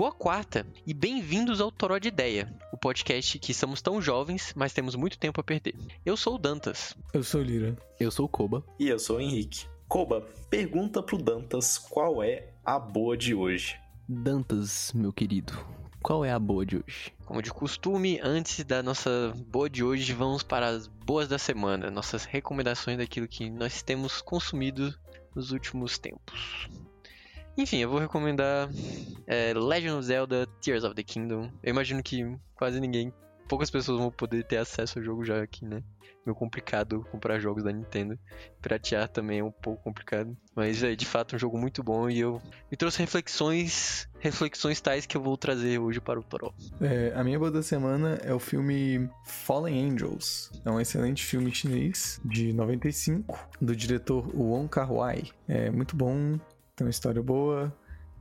boa quarta e bem-vindos ao Toró de Ideia, o podcast que somos tão jovens, mas temos muito tempo a perder. Eu sou o Dantas. Eu sou o Lira. Eu sou o Koba. E eu sou o Henrique. Koba, pergunta pro Dantas qual é a boa de hoje. Dantas, meu querido, qual é a boa de hoje? Como de costume, antes da nossa boa de hoje, vamos para as boas da semana, nossas recomendações daquilo que nós temos consumido nos últimos tempos. Enfim, eu vou recomendar é, Legend of Zelda Tears of the Kingdom. Eu imagino que quase ninguém, poucas pessoas vão poder ter acesso ao jogo já aqui, né? Meio complicado comprar jogos da Nintendo. Piratear também é um pouco complicado. Mas é de fato um jogo muito bom e eu me trouxe reflexões, reflexões tais que eu vou trazer hoje para o Toró. É, a minha boa da semana é o filme Fallen Angels. É um excelente filme chinês de 95 do diretor Wong Kar-wai. É muito bom, tem uma história boa,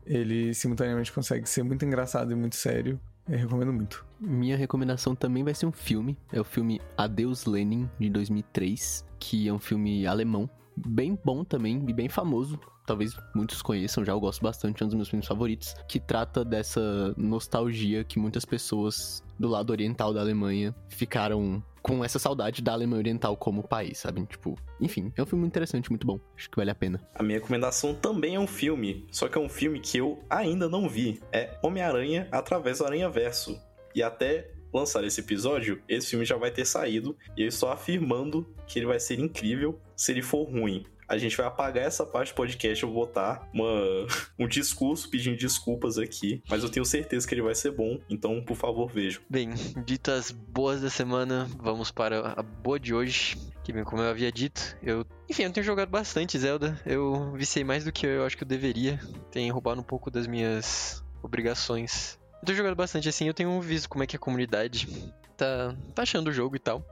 ele simultaneamente consegue ser muito engraçado e muito sério. Eu recomendo muito. Minha recomendação também vai ser um filme. É o filme Adeus Lenin, de 2003, que é um filme alemão. Bem bom também e bem famoso. Talvez muitos conheçam já, eu gosto bastante, é um dos meus filmes favoritos. Que trata dessa nostalgia que muitas pessoas do lado oriental da Alemanha ficaram com essa saudade da Alemanha Oriental como país, sabe? Tipo, enfim, é um filme interessante, muito bom. Acho que vale a pena. A minha recomendação também é um filme, só que é um filme que eu ainda não vi. É Homem-Aranha através do Aranha Verso. E até lançar esse episódio, esse filme já vai ter saído e eu estou afirmando que ele vai ser incrível se ele for ruim. A gente vai apagar essa parte do podcast, eu vou botar uma, um discurso pedindo desculpas aqui, mas eu tenho certeza que ele vai ser bom, então por favor vejam. Bem, ditas boas da semana, vamos para a boa de hoje. Que bem, como eu havia dito, eu. Enfim, eu tenho jogado bastante Zelda. Eu viciei mais do que eu acho que eu deveria. Tem roubado um pouco das minhas obrigações. Eu tô jogando bastante assim, eu tenho visto como é que a comunidade tá, tá achando o jogo e tal.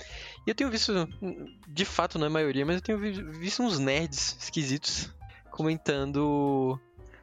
E eu tenho visto, de fato, não é a maioria, mas eu tenho visto uns nerds esquisitos comentando.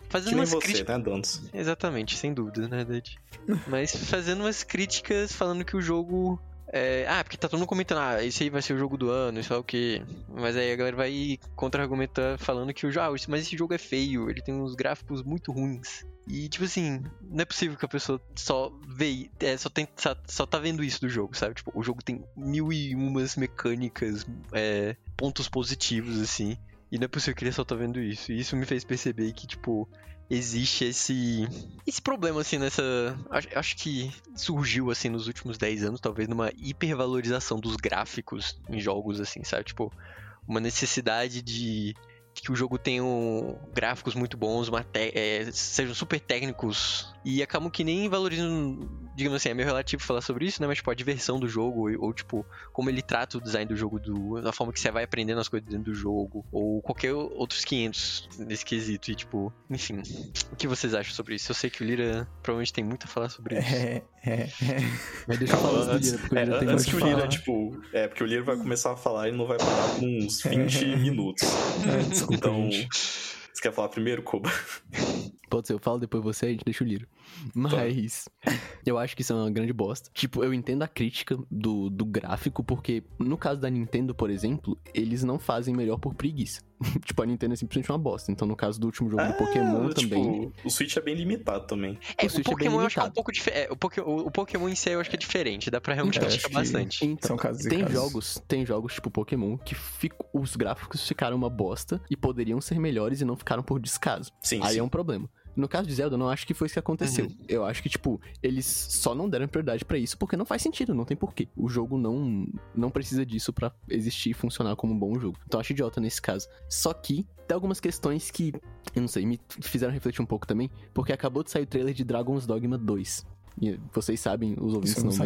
Fazendo que nem umas você, críticas. né? Exatamente, sem dúvida, na verdade. Mas fazendo umas críticas falando que o jogo. É... Ah, porque tá todo mundo comentando, ah, esse aí vai ser o jogo do ano, isso é o quê? Mas aí a galera vai contra-argumentar falando que o jogo. Ah, mas esse jogo é feio, ele tem uns gráficos muito ruins. E, tipo assim, não é possível que a pessoa só vê, é, só, tem, só, só tá vendo isso do jogo, sabe? Tipo, o jogo tem mil e umas mecânicas, é, pontos positivos, assim. E não é possível que ele só tá vendo isso. E isso me fez perceber que, tipo, existe esse esse problema assim nessa acho, acho, que surgiu assim nos últimos 10 anos talvez numa hipervalorização dos gráficos em jogos assim sabe? Tipo uma necessidade de que o jogo tenha um, gráficos muito bons, é, sejam super técnicos e acabam que nem valorizam, digamos assim, é meio relativo falar sobre isso, né? Mas tipo, a diversão do jogo, ou, ou tipo, como ele trata o design do jogo, do, da forma que você vai aprendendo as coisas dentro do jogo, ou qualquer outros 500 nesse quesito. E tipo, enfim, o que vocês acham sobre isso? Eu sei que o Lira provavelmente tem muito a falar sobre isso. É, é, é. Mas deixa eu falar do Lira, porque o Lira é, tem antes muito que o Lira, falar. tipo, é, porque o Lira vai começar a falar e não vai parar com uns 20 minutos. É, desculpa, Então, gente. você quer falar primeiro, Koba? Pode ser, eu falo depois você, a gente deixa o Liro. Mas eu acho que isso é uma grande bosta. Tipo, eu entendo a crítica do, do gráfico, porque no caso da Nintendo, por exemplo, eles não fazem melhor por preguiça. tipo, a Nintendo é simplesmente uma bosta. Então, no caso do último jogo do Pokémon tipo, também. O Switch é bem limitado também. É, o o, Switch é bem Pokémon eu acho que é um pouco diferente. o, Poké- o- Pokémon em si eu acho que é diferente, dá pra realmente Então, criticar que- bastante. Então, São casos tem casos. jogos, tem jogos tipo Pokémon que fico- os gráficos ficaram uma bosta e poderiam ser melhores e não ficaram por descaso. Sim, Aí sim. é um problema. No caso de Zelda, eu não acho que foi isso que aconteceu. Uhum. Eu acho que, tipo, eles só não deram prioridade pra isso porque não faz sentido, não tem porquê. O jogo não, não precisa disso pra existir e funcionar como um bom jogo. Então eu acho idiota nesse caso. Só que tem algumas questões que, eu não sei, me fizeram refletir um pouco também, porque acabou de sair o trailer de Dragon's Dogma 2. E vocês sabem, os ouvintes não não,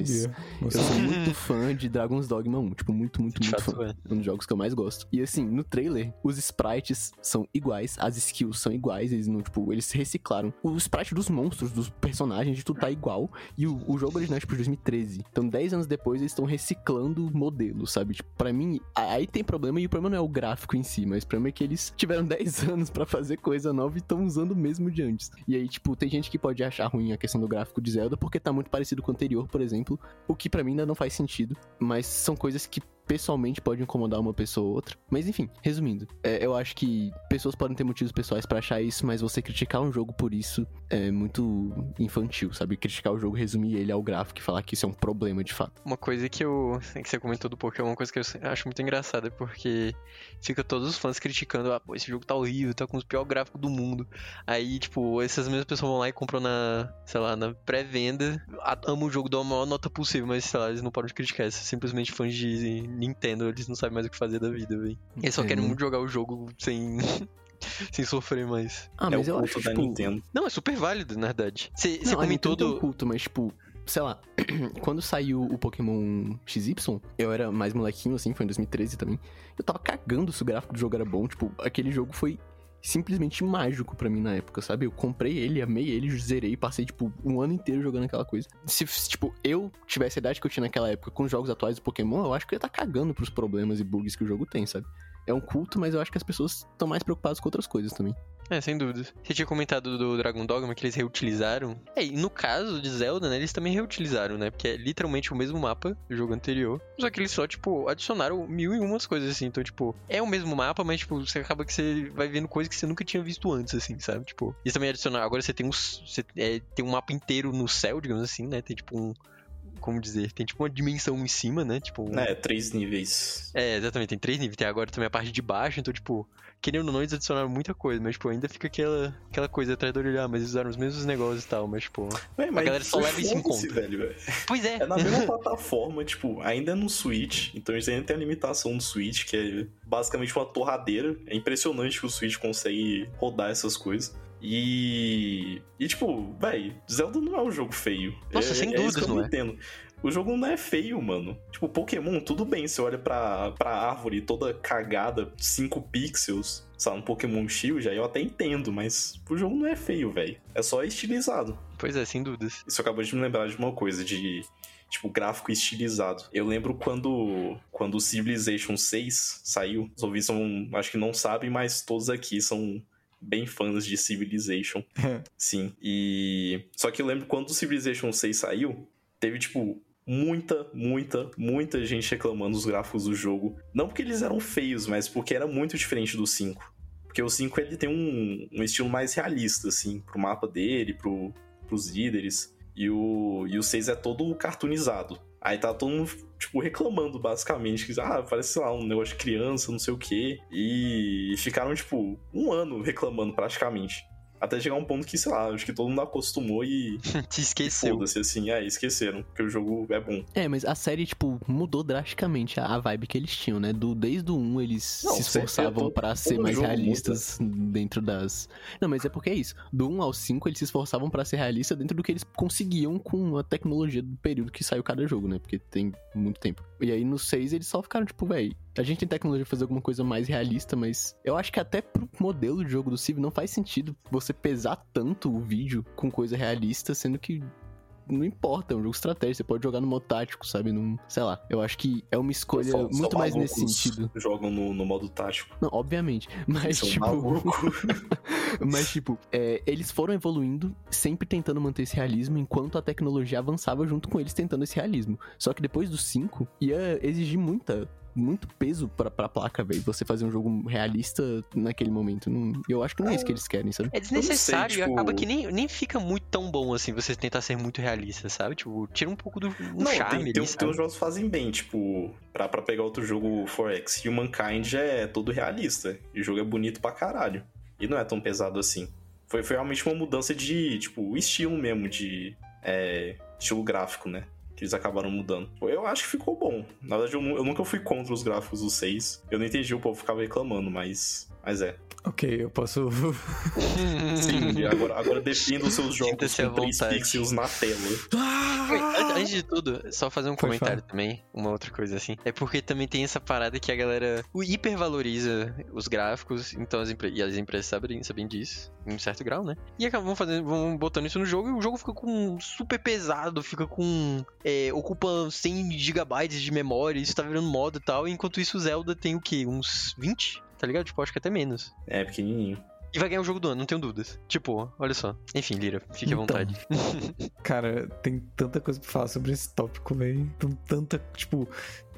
mas eu sou muito fã de Dragon's Dogma 1. Tipo, muito, muito, muito fã. é. Um dos jogos que eu mais gosto. E assim, no trailer, os sprites são iguais, as skills são iguais, eles não, tipo, eles reciclaram. O sprite dos monstros, dos personagens, de tudo tá igual. E o, o jogo original é tipo de 2013. Então, 10 anos depois, eles estão reciclando modelos, sabe? Tipo, pra mim, aí tem problema, e o problema não é o gráfico em si, mas o problema é que eles tiveram 10 anos pra fazer coisa nova e estão usando o mesmo de antes. E aí, tipo, tem gente que pode achar ruim a questão do gráfico de Zelda, porque tá muito parecido com o anterior, por exemplo. O que pra mim ainda não faz sentido, mas são coisas que pessoalmente pode incomodar uma pessoa ou outra. Mas enfim, resumindo, é, eu acho que pessoas podem ter motivos pessoais pra achar isso, mas você criticar um jogo por isso é muito infantil, sabe? Criticar o jogo, resumir ele ao gráfico e falar que isso é um problema de fato. Uma coisa que eu. que você comentou do Pokémon, uma coisa que eu acho muito engraçada, porque fica todos os fãs criticando, ah, pô, esse jogo tá horrível, tá com os piores gráficos do mundo. Aí, tipo, essas mesmas pessoas vão lá e compram na, sei lá, na pré-venda, amam o jogo, dão a maior nota possível, mas sei lá, eles não podem criticar, são simplesmente fãs de Nintendo, eles não sabem mais o que fazer da vida, velho. Eles só É, querem né? muito jogar o jogo sem. sem sofrer mais. Ah, é mas o eu culto acho, da tipo... Nintendo. Não, é super válido, na verdade. Você comentou um do. culto, mas tipo, sei lá, quando saiu o Pokémon XY, eu era mais molequinho, assim, foi em 2013 também. Eu tava cagando se o gráfico do jogo era bom. Tipo, aquele jogo foi simplesmente mágico pra mim na época, sabe? Eu comprei ele, amei ele, zerei, passei, tipo, um ano inteiro jogando aquela coisa. Se, tipo, eu tivesse a idade que eu tinha naquela época com os jogos atuais do Pokémon, eu acho que eu ia estar cagando pros problemas e bugs que o jogo tem, sabe? É um culto, mas eu acho que as pessoas estão mais preocupadas com outras coisas também. É, sem dúvida. Você tinha comentado do Dragon Dogma que eles reutilizaram. É, e no caso de Zelda, né, eles também reutilizaram, né? Porque é literalmente o mesmo mapa do jogo anterior. Só que eles só, tipo, adicionaram mil e umas coisas, assim. Então, tipo, é o mesmo mapa, mas, tipo, você acaba que você vai vendo coisas que você nunca tinha visto antes, assim, sabe? Tipo, eles também adicionaram. Agora você tem um, você, é, tem um mapa inteiro no céu, digamos assim, né? Tem, tipo, um. Como dizer? Tem, tipo, uma dimensão em cima, né? Tipo. É, três níveis. É, exatamente, tem três níveis. Tem agora também a parte de baixo, então, tipo, querendo ou não, eles adicionaram muita coisa, mas, tipo, ainda fica aquela, aquela coisa atrás do olhar, mas eles usaram os mesmos negócios e tal, mas, tipo. Véi, mas galera só leva isso em conta. velho, velho. Pois é! É na mesma plataforma, tipo, ainda é no Switch, então eles ainda tem a limitação do Switch, que é basicamente uma torradeira. É impressionante que o Switch consegue rodar essas coisas. E. E, tipo, véi, Zelda não é um jogo feio. Nossa, é, sem é dúvidas não é. entendo. O jogo não é feio, mano. Tipo, Pokémon, tudo bem, você olha pra, pra árvore toda cagada, 5 pixels, sabe, um Pokémon Shield, aí eu até entendo, mas o jogo não é feio, velho. É só estilizado. Pois é, sem dúvidas. Isso acabou de me lembrar de uma coisa, de tipo, gráfico estilizado. Eu lembro quando quando o Civilization 6 saiu, os ouvintes não, acho que não sabem, mas todos aqui são bem fãs de Civilization. Sim. E só que eu lembro quando o Civilization 6 saiu, teve tipo muita, muita, muita gente reclamando dos gráficos do jogo. Não porque eles eram feios, mas porque era muito diferente do 5. Porque o 5 ele tem um, um estilo mais realista, assim, pro mapa dele, pro, pros líderes. E o, e o 6 é todo cartoonizado. Aí tá todo mundo, tipo, reclamando, basicamente. Que, ah, parece, sei lá, um negócio de criança, não sei o quê. E ficaram, tipo, um ano reclamando, praticamente. Até chegar um ponto que, sei lá, acho que todo mundo acostumou e Te e esqueceu. foda-se, assim, é, esqueceram, que o jogo é bom. É, mas a série, tipo, mudou drasticamente a, vibe que eles tinham, né? Do, desde o 1 eles Não, se certeza, esforçavam pra ser mais realistas dentro das. Não, mas é porque é isso. Do 1 ao 5 eles se esforçavam pra ser realista dentro do que eles conseguiam com a tecnologia do período que saiu cada jogo, né? Porque tem muito tempo. E aí no 6 eles só ficaram, tipo, véi, a gente tem tecnologia pra fazer alguma coisa mais realista, mas eu acho que até pro modelo de jogo do Civ não faz sentido você pesar tanto o vídeo com coisa realista, sendo que não importa, é um jogo estratégico, você pode jogar no modo tático, sabe? Num, sei lá, eu acho que é uma escolha muito mais nesse sentido. Jogam no, no modo tático. Não, obviamente. Mas, São tipo. mas, tipo, é, eles foram evoluindo, sempre tentando manter esse realismo, enquanto a tecnologia avançava junto com eles tentando esse realismo. Só que depois do 5, ia exigir muita. Muito peso pra, pra placa, velho. Você fazer um jogo realista naquele momento. Não- eu acho que não é isso que eles querem, sabe? É desnecessário sei, e tipo- acaba que nem, nem fica muito tão bom assim você tentar ser muito realista, sabe? Tipo, tira um pouco do um Não, charme tem, ali, tem, sabe? tem uns jogos que fazem bem, tipo, pra, pra pegar outro jogo 4X. Humankind é todo realista. E o jogo é bonito pra caralho. E não é tão pesado assim. Foi, foi realmente uma mudança de, tipo, estilo mesmo, de. É, estilo gráfico, né? Que eles acabaram mudando. Eu acho que ficou bom. Na verdade, eu, eu nunca fui contra os gráficos do 6. Eu não entendi o povo ficava reclamando, mas. Mas é. Ok, eu posso. Sim, agora, agora defenda os seus jogos com 3 vontade. pixels na tela. An- Antes de tudo, só fazer um Foi, comentário também, uma outra coisa assim. É porque também tem essa parada que a galera o hipervaloriza os gráficos, então as e as empresas sabem, sabem disso, em um certo grau, né? E acabam fazendo, vão botando isso no jogo e o jogo fica com super pesado, fica com. É, ocupa 100 gigabytes de memória, isso tá virando moda e tal. Enquanto isso, o Zelda tem o quê? Uns 20? Tá ligado? Tipo, acho que até menos. É, pequenininho. E vai ganhar o jogo do ano, não tenho dúvidas. Tipo, olha só. Enfim, Lira, fique à Então. vontade. Cara, tem tanta coisa pra falar sobre esse tópico, velho. Tem tanta. Tipo,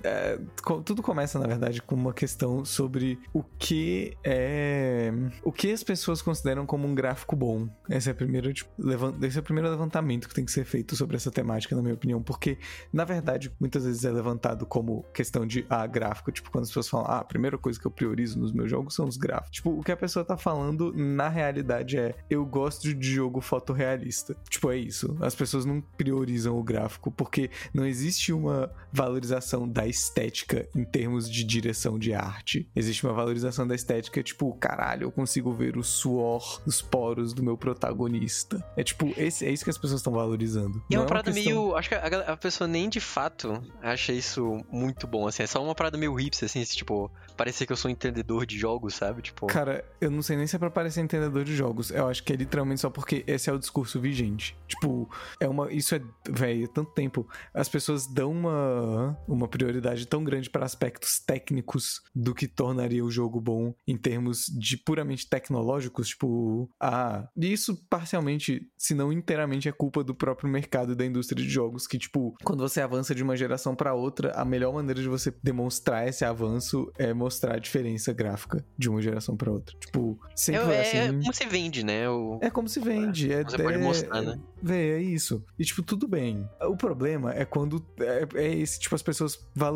é, tudo começa, na verdade, com uma questão sobre o que é. O que as pessoas consideram como um gráfico bom. Esse é, a primeira, tipo, levan- esse é o primeiro levantamento que tem que ser feito sobre essa temática, na minha opinião. Porque, na verdade, muitas vezes é levantado como questão de ah, gráfico. Tipo, quando as pessoas falam, ah, a primeira coisa que eu priorizo nos meus jogos são os gráficos. Tipo, o que a pessoa tá falando, na realidade, é eu gosto de jogo fotorrealista. Tipo, é isso. As pessoas não priorizam o gráfico porque não existe uma valorização da estética em termos de direção de arte. Existe uma valorização da estética, tipo, caralho, eu consigo ver o suor dos poros do meu protagonista. É tipo, esse, é isso que as pessoas estão valorizando. E é Não uma parada questão- meio. Acho que a, a pessoa nem de fato acha isso muito bom, assim. É só uma parada meio hipster, assim, esse, tipo, parecer que eu sou um entendedor de jogos, sabe? Tipo. Cara, eu não sei nem se é pra parecer entendedor de jogos. Eu acho que é literalmente só porque esse é o discurso vigente. Tipo, é uma. Isso é. Velho, é tanto tempo. As pessoas dão uma, uma prioridade tão grande para aspectos técnicos do que tornaria o jogo bom em termos de puramente tecnológicos. Tipo, ah. Isso parcialmente, se não inteiramente, é culpa do próprio mercado e da indústria de jogos. Que, tipo, quando você avança de uma geração para outra, a melhor maneira de você demonstrar esse avanço é mostrar a diferença gráfica de uma geração para outra. Tipo, sempre é, é- assim. é como se vende, né? O... É como se vende. É, Você pode é- mostrar, né? Vê, é isso. E, tipo, tudo bem. O problema é quando é, é esse, tipo, as pessoas valorizam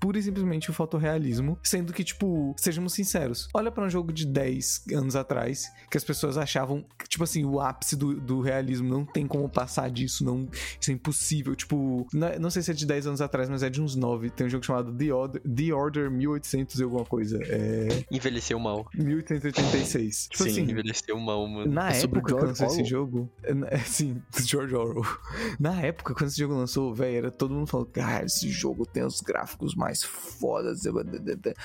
pura e simplesmente o fotorrealismo, sendo que, tipo, sejamos sinceros, olha pra um jogo de 10 anos atrás, que as pessoas achavam, tipo assim, o ápice do, do realismo, não tem como passar disso, não, isso é impossível. Tipo, não, é- não sei se é de 10 anos atrás, mas é de uns 9. Tem um jogo chamado The Order, The Order 1800 e alguma coisa. É. Envelheceu mal. 1886. Tipo Sim. assim, Envelheceu mal, mano. na É época que lançou esse jogo. é, Sim, George Orwell. Na época, quando esse jogo lançou, velho, era todo mundo falando: Ah, esse jogo tem os gráficos mais fodas.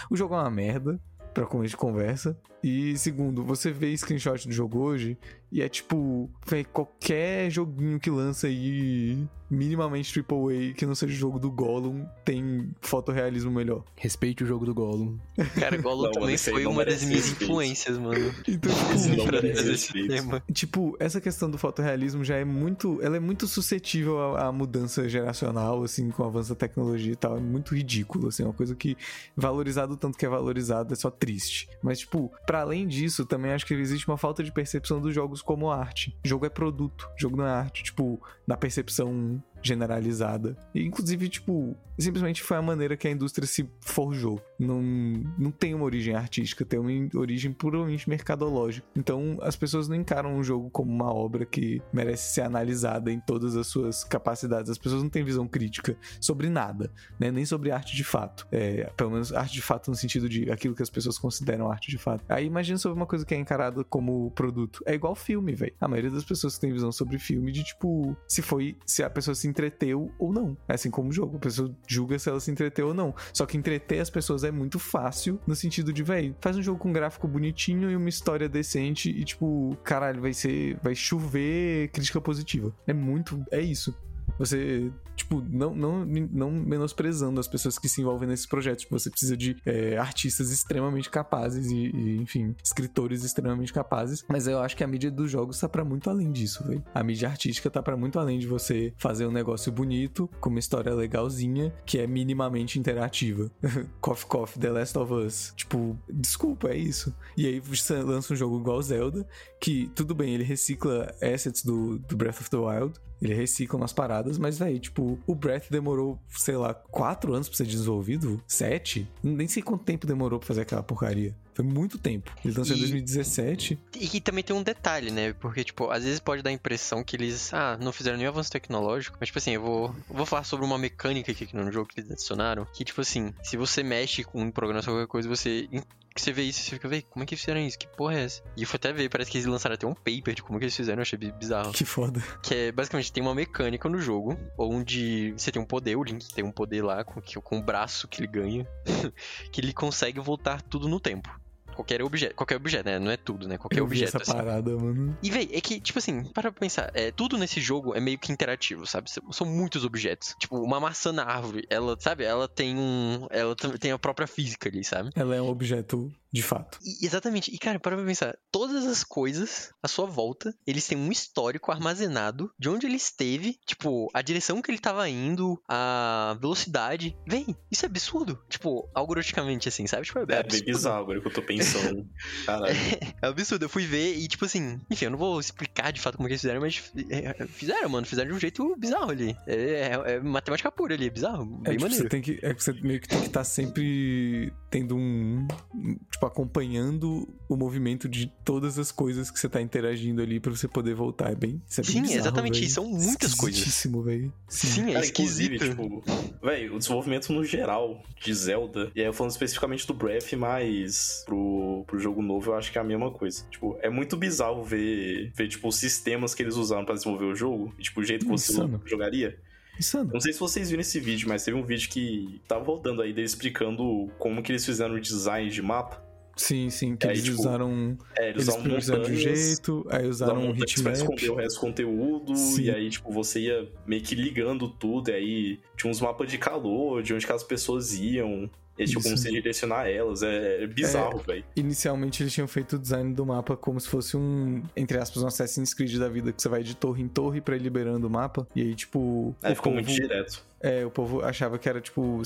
O jogo é uma merda. Pra começo de conversa. E segundo, você vê screenshot do jogo hoje e é tipo, véi, qualquer joguinho que lança aí minimamente AAA que não seja o jogo do Gollum tem fotorrealismo melhor. Respeite o jogo do Gollum. Cara, Gollum Não, também foi uma das minhas respeito. influências, mano. Então, tipo, não pra merece trazer esse respeito. tema. Tipo, essa questão do fotorrealismo já é muito. Ela é muito suscetível à, à mudança geracional, assim, com o avanço da tecnologia e tal. É muito ridículo, assim, é uma coisa que, valorizado o tanto que é valorizado, é só triste. Mas, tipo, pra além disso, também acho que existe uma falta de percepção dos jogos como arte. Jogo é produto, jogo não é arte. Tipo, na percepção generalizada. E, inclusive, tipo, simplesmente foi a maneira que a indústria se forjou. Não, não tem uma origem artística, tem uma origem puramente mercadológica. Então, as pessoas não encaram um jogo como uma obra que merece ser analisada em todas as suas capacidades. As pessoas não têm visão crítica sobre nada, né? Nem sobre arte de fato. É, pelo menos arte de fato no sentido de aquilo que as pessoas consideram arte de fato. Aí imagina sobre uma coisa que é encarada como produto. É igual filme, velho. A maioria das pessoas tem visão sobre filme de tipo, se foi, se a pessoa se entreteu ou não. É assim como o jogo. A pessoa julga se ela se entreteu ou não. Só que entreter as pessoas é muito fácil no sentido de, velho, faz um jogo com um gráfico bonitinho e uma história decente e tipo, caralho, vai ser, vai chover crítica positiva. É muito, é isso. Você, tipo, não, não, não menosprezando as pessoas que se envolvem nesses projetos. Tipo, você precisa de é, artistas extremamente capazes e, e, enfim, escritores extremamente capazes. Mas eu acho que a mídia dos jogos tá pra muito além disso, velho. A mídia artística tá pra muito além de você fazer um negócio bonito, com uma história legalzinha, que é minimamente interativa. Coffee Coffee, The Last of Us. Tipo, desculpa, é isso. E aí lança um jogo igual Zelda, que tudo bem, ele recicla assets do, do Breath of the Wild, ele recicla umas paradas, mas, velho, tipo, o Breath demorou, sei lá, quatro anos pra ser desenvolvido? Sete? Nem sei quanto tempo demorou pra fazer aquela porcaria. Foi muito tempo. Ele lançou em E- 2017. E que também tem um detalhe, né? Porque, tipo, às vezes pode dar a impressão que eles, ah, não fizeram nenhum avanço tecnológico. Mas, tipo assim, eu vou, eu vou falar sobre uma mecânica aqui no jogo que eles adicionaram. Que, tipo assim, se você mexe com um programa ou qualquer coisa, você. Que você vê isso, você fica, véi, como é que fizeram isso? Que porra é essa? E eu fui até ver, parece que eles lançaram até um paper de como que eles fizeram, eu achei bi- bizarro. Que foda. Que é, basicamente, tem uma mecânica no jogo, onde você tem um poder, o Link tem um poder lá, com, com o braço que ele ganha, que ele consegue voltar tudo no tempo. Qualquer objeto, qualquer objeto, né? Não é tudo, né? Qualquer eu objeto, essa assim. parada, mano. E, véi, é que, tipo assim, para pra pensar, é, tudo nesse jogo é meio que interativo, sabe? São- muitos objetos. Tipo, uma maçã na árvore, ela, sabe? Ela tem um. Ela tem a própria física ali, sabe? Ela é um objeto de fato. E- exatamente. E, cara, para pra pensar. Todas as coisas à sua volta, eles têm um histórico armazenado de onde ele esteve, tipo, a direção que ele tava indo, a velocidade. Véi, isso é absurdo. Tipo, algoritmicamente, assim, sabe? Tipo, é, É bem absurdo. bizarro agora que eu tô pensando. Caralho. É absurdo. Eu fui ver e, tipo assim, enfim, eu não vou explicar de fato como que eles fizeram, mas é, fizeram, mano. Fizeram de um jeito bizarro ali. É, é- é matemática pura ali, é bizarro. É, Bem tipo, você maneiro. tem que, é que você meio que tem que estar sempre tendo um. Tipo, acompanhando o movimento de todas as coisas que você tá interagindo ali pra você poder voltar. É bem. Isso é bem Sim, bizarro, exatamente. véi. São muitas coisas. Esquisitíssimo, velho. Sim, é Cara, esquisito. tipo, velho, o desenvolvimento no geral de Zelda, e aí eu falando especificamente do Breath, mas pro, pro jogo novo eu acho que é a mesma coisa. Tipo, é muito bizarro ver, ver tipo, os sistemas que eles usaram pra desenvolver o jogo, e, tipo, o jeito que você Insano. jogaria. Insano. Não sei se vocês viram esse vídeo, mas teve um vídeo que tava rodando aí dele explicando como que eles fizeram o design de mapa. Sim, sim, que Aí, eles tipo, usaram. É, eles, Eles priorizaram de um jeito, aí usaram um montanhas pra hitmap. esconder o resto do conteúdo, Sim. e aí, tipo, você ia meio que ligando tudo, e aí tinha uns mapas de calor, de onde que as pessoas iam, e tipo, como você direcionar elas, é, é bizarro, velho. Inicialmente eles tinham feito o design do mapa como se fosse um, entre aspas, um Assassin's Creed da vida, que você vai de torre em torre pra ir liberando o mapa. E aí, tipo. Aí o ficou muito povo- direto. É, o povo achava que era tipo.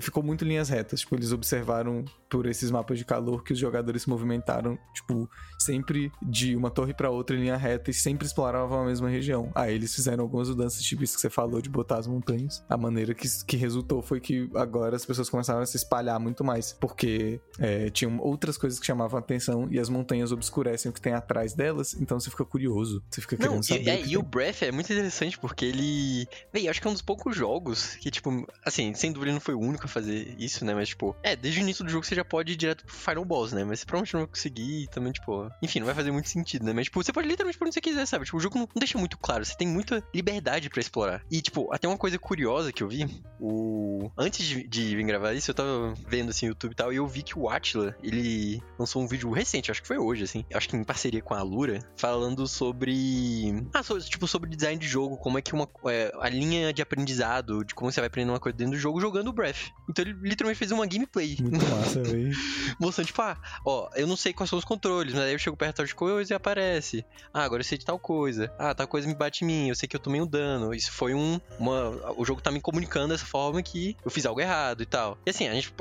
Ficou muito linhas retas. Tipo, eles observaram por esses mapas de calor que os jogadores se movimentaram, tipo, sempre de uma torre pra outra em linha reta e sempre exploravam a mesma região. Aí eles fizeram algumas mudanças, tipo isso que você falou, de botar as montanhas. A maneira que, que resultou foi que agora as pessoas começaram a se espalhar muito mais, porque é, tinham outras coisas que chamavam a atenção e as montanhas obscurecem o que tem atrás delas, então você fica curioso. Você fica Não, querendo saber. e, é, e o. Breath é muito interessante porque ele. Véi, eu acho que é um dos poucos jogos que, tipo, assim, sem dúvida não foi o único a fazer isso, né? Mas, tipo, é, desde o início do jogo você já pode ir direto pro Final Boss, né? Mas você provavelmente não vai conseguir também, tipo. Enfim, não vai fazer muito sentido, né? Mas, tipo, você pode literalmente por onde você quiser, sabe? Tipo, o jogo não, deixa muito claro, você tem muita liberdade pra explorar. E, tipo, até uma coisa curiosa que eu vi, o. Antes de, de vir gravar isso, eu tava vendo assim, YouTube e tal, e eu vi que o Atila, ele lançou um vídeo recente, acho que foi hoje, assim, acho que em parceria com a Lura, falando sobre. Ah, sobre, tipo, sobre design de jogo, como é que uma. é, a linha de aprendizado, de como você vai aprender uma coisa dentro do jogo jogando o Breath. Então ele literalmente fez uma gameplay. Muito massa, velho. Mostrando, tipo, ah, ó, eu não sei quais são os controles, mas aí eu chego perto de tal de coisa e aparece. Ah, agora eu sei de tal coisa. Ah, tal coisa me bate em mim, eu sei que eu tomei um dano. Isso foi um. Uma, o jogo tá me comunicando dessa forma que eu fiz algo errado e tal. E assim, a gente.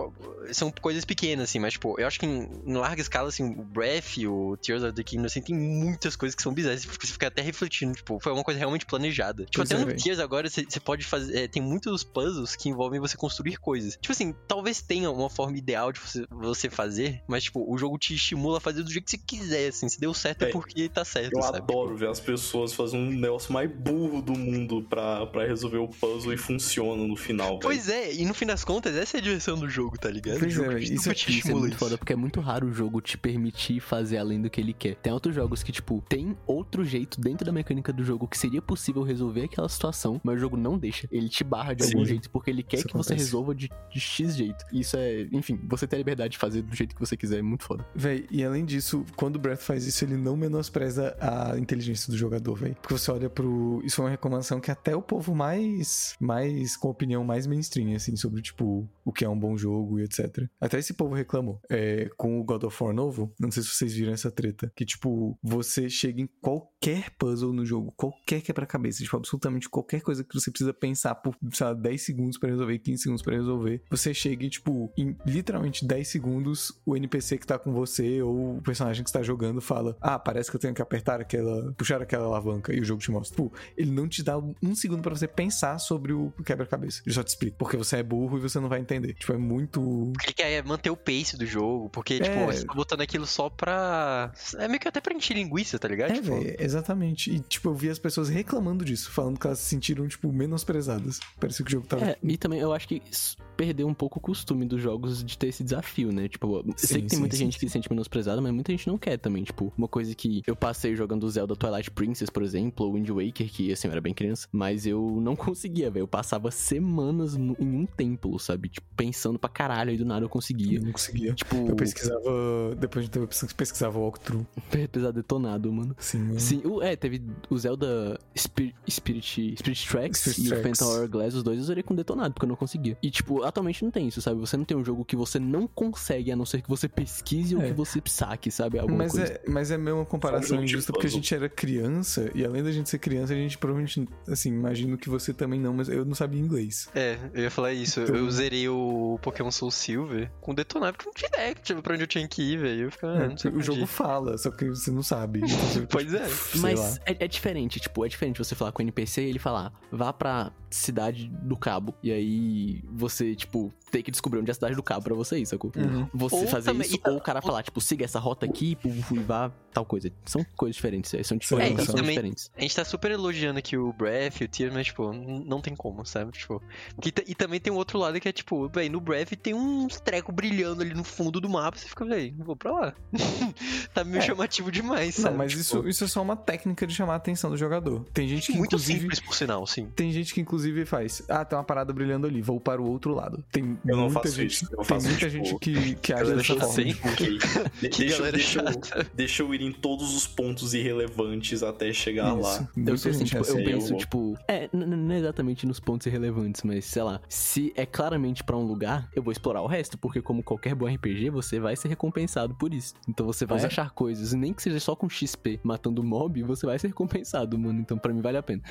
São coisas pequenas, assim, mas, tipo, eu acho que em, em larga escala, assim, o Breath, o Tears of the Kingdom, assim, tem muitas coisas que são bizarras. Você fica até refletindo, tipo, foi uma coisa realmente planejada. Tipo, Pois até é, no. Tears agora você você pode fazer. é, tem muitos puzzles que envolvem você construir coisas. Tipo assim, talvez tenha uma forma ideal de você, você fazer, mas, tipo, o jogo te estimula a fazer do jeito que você quiser, assim. Se deu certo é, É, porque tá certo, Eu sabe? adoro ver as pessoas fazendo um negócio mais burro do mundo pra, pra resolver o puzzle e funciona no final. Pois é, e no fim das contas, essa é a diversão do jogo, tá ligado? Pois jogo é, isso nunca é- te Isso é estimula muito foda, porque é muito raro o jogo te permitir fazer além do que ele quer. Tem outros jogos que, tipo, tem outro jeito dentro da mecânica do jogo que seria possível resolver aquela situação, mas o jogo não deixa. Ele te barra de algum Sim. jeito porque ele quer Isso que você acontece. resolva de, de X jeito. E isso é, enfim, você ter a liberdade de fazer do jeito que você quiser é muito foda. Véi, e além disso, quando o Breath faz isso, ele não menospreza a inteligência do jogador, véi. Porque você olha pro. Isso é uma reclamação que até o povo mais. mais. com opinião mais mainstream, assim, sobre, tipo, o que é um bom jogo e etc. Até esse povo reclamou. É, com o God of War novo, não sei se vocês viram essa treta. Que, tipo, você chega em qualquer puzzle no jogo, qualquer quebra-cabeça, tipo, absolutamente qualquer coisa que você precisa pensar por, sei lá, 10 segundos pra resolver, 15 segundos pra resolver. Você chega e, tipo, em literalmente 10 segundos, o NPC que tá com você ou o personagem que está jogando fala: Ah, parece que eu tenho que apertar aquela. puxar aquela alavanca e o jogo te mostra. Tipo, ele não te dá um segundo pra você pensar sobre o quebra-cabeça. Ele só te explica. Porque você é burro e você não vai entender. Tipo, é muito. Porque ele quer manter o pace do jogo, porque, tipo, É. você tá botando aquilo só pra. É meio que até pra encher linguiça, tá ligado? É, tipo, velho, exatamente. E, tipo, eu vi as pessoas reclamando disso, falando que elas se sentiram, tipo, menosprezadas. Parecia que o jogo tava. É, e também eu acho que isso perdeu um pouco o costume dos jogos de ter esse desafio, né? Tipo, eu sei Sim, que tem sim, muita sim, gente que se sente menosprezada, mas muita gente não quer também. Tipo, uma coisa que eu passei jogando Zelda Twilight Princess, por exemplo, ou Wind Waker, que assim, eu era bem criança, mas eu não conseguia, velho. Eu passava semanas no- em um templo, sabe? Tipo, pensando pra caralho, e do nada eu conseguia. Eu não conseguia. Tipo, Eu pesquisava. Depois de tempo, eu pesquisava walkthrough. pesado detonado, mano. Sim, mano. Sim, o- é, teve o Zelda Spirit, Spirit, Spirit Tracks Spirit e Tracks. o Phantom Hourglass, os dois eu usei com detonado, porque eu não conseguia. E, tipo, atualmente não tem isso, sabe? Você não tem um jogo que você não consegue, a não ser que você pesquise ou É. que você saque, sabe? Alguma Mas coisa. é, mas é meio uma comparação um injusta porque a gente era criança e além da gente ser criança, a gente provavelmente, assim, imagino que você também não, mas eu não sabia inglês. É, eu ia falar isso. Então- Eu zerei o Pokémon Soul Silver com detonável porque não tinha ideia tipo, pra onde eu tinha que ir, velho. Eu ficava, ah, não sei o jogo fala, só que você não sabe. Pois é. sei Mas é, é diferente, tipo, é diferente você falar com o NPC e ele falar, vá pra cidade do Cabo. E aí você, tipo, tem que descobrir onde é a cidade do Cabo pra você ir, sacou? Uhum. Você Ou fazer também- isso, e ou o cara falar, tipo, siga essa rota aqui e vá tal coisa. São coisas diferentes, é, são Sim, diferentes, são também- diferentes. A gente tá super elogiando aqui o Breath e o Tears, mas, tipo, não tem como, sabe? Tipo. E, ta- e também tem um outro lado que é, tipo, véi, no Breath tem uns treco brilhando ali no fundo do mapa, você fica, véi, vou pra lá. tá meio É. chamativo demais, Não, sabe? mas Tipo, isso, isso é só uma técnica de chamar a atenção do jogador. Tem gente que, Muito inclusive. simples, por sinal, sim. Tem gente que inclusive faz. Ah, tem uma parada brilhando ali, vou para o outro lado. Tem Eu não muita faço gente, isso, eu tem faço, muita tipo, gente que, que age dessa forma. sim. tipo, Ok. De- Que deixa, galera deixa, eu, chata. deixa eu ir em todos os pontos irrelevantes até chegar lá. Isso, Eu muita sou assim, é tipo, eu assim. penso, Eu- tipo, é, não é exatamente nos pontos irrelevantes, mas sei lá, se é claramente pra um lugar, eu vou explorar o resto, porque como qualquer bom RPG, você vai ser recompensado por isso. Então você vai é. achar coisas, e nem que seja só com XP matando mob, você vai ser recompensado, mano. Então pra mim vale a pena.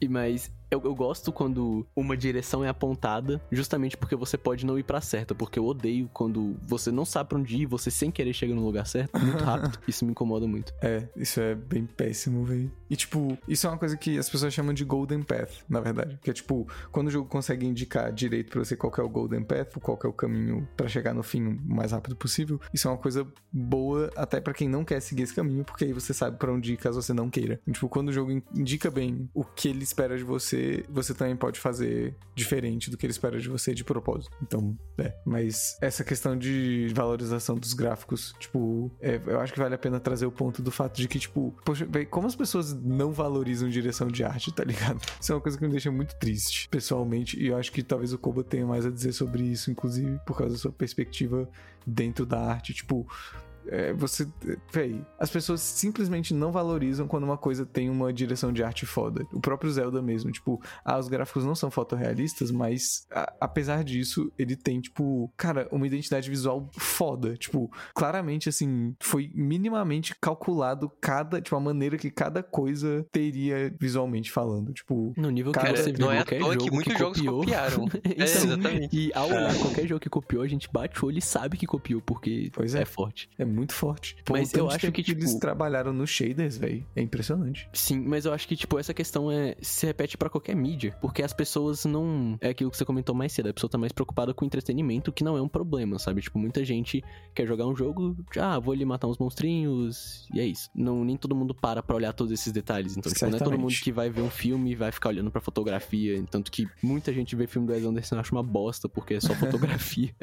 E mas eu, eu gosto quando uma direção é apontada, justamente porque você pode não ir pra certa, porque eu odeio quando você não sabe pra onde ir, você sem querer chega no lugar certo, muito rápido. Isso me incomoda muito. É, isso é bem péssimo, velho. E, tipo, isso é uma coisa que as pessoas chamam de Golden Path, na verdade. Que é, tipo, quando o jogo consegue indicar direito pra você qual é o Golden Path, qual que é o caminho pra chegar no fim o mais rápido possível, isso é uma coisa boa até pra quem não quer seguir esse caminho, porque aí você sabe pra onde ir caso você não queira. Tipo, quando o jogo in- indica bem o que ele espera de você, você também pode fazer diferente do que ele espera de você de propósito. Então, é. Mas essa questão de valorização dos gráficos, tipo, é, eu acho que vale a pena trazer o ponto do fato de que, tipo, poxa, véi, como as pessoas não valorizam direção de arte, tá ligado? Isso é uma coisa que me deixa muito triste, pessoalmente, e eu acho que talvez o Koba tenha mais a dizer sobre isso, inclusive, por causa da sua perspectiva dentro da arte, tipo. É, você. Véi, as pessoas simplesmente não valorizam quando uma coisa tem uma direção de arte foda. O próprio Zelda mesmo, tipo, ah, os gráficos não são fotorrealistas, mas a- apesar disso, ele tem, tipo, cara, uma identidade visual foda. Tipo, claramente, assim, foi minimamente calculado cada, tipo, a maneira que cada coisa teria visualmente falando. Tipo, No nível que Cara, você vê não é à qualquer toa jogo que muitos jogos copiou. copiaram. É, exatamente. E ao olhar qualquer jogo que copiou, a gente bate o olho e sabe que copiou, porque Pois é. é forte. é muito forte. Pô, Mas eu acho que, eles tipo- trabalharam nos shaders, velho, é impressionante. Sim, mas eu acho que, tipo, essa questão é se repete pra qualquer mídia. Porque as pessoas não. É aquilo que você comentou mais cedo. A pessoa tá mais preocupada com entretenimento, que não é um problema, sabe? Tipo, muita gente quer jogar um jogo, ah, vou ali matar uns monstrinhos, e é isso. Não, nem todo mundo para pra olhar todos esses detalhes. Então, tipo, não é todo mundo que vai ver um filme e vai ficar olhando pra fotografia. Tanto que muita gente vê filme do Wes Anderson e acha uma bosta, porque é só fotografia.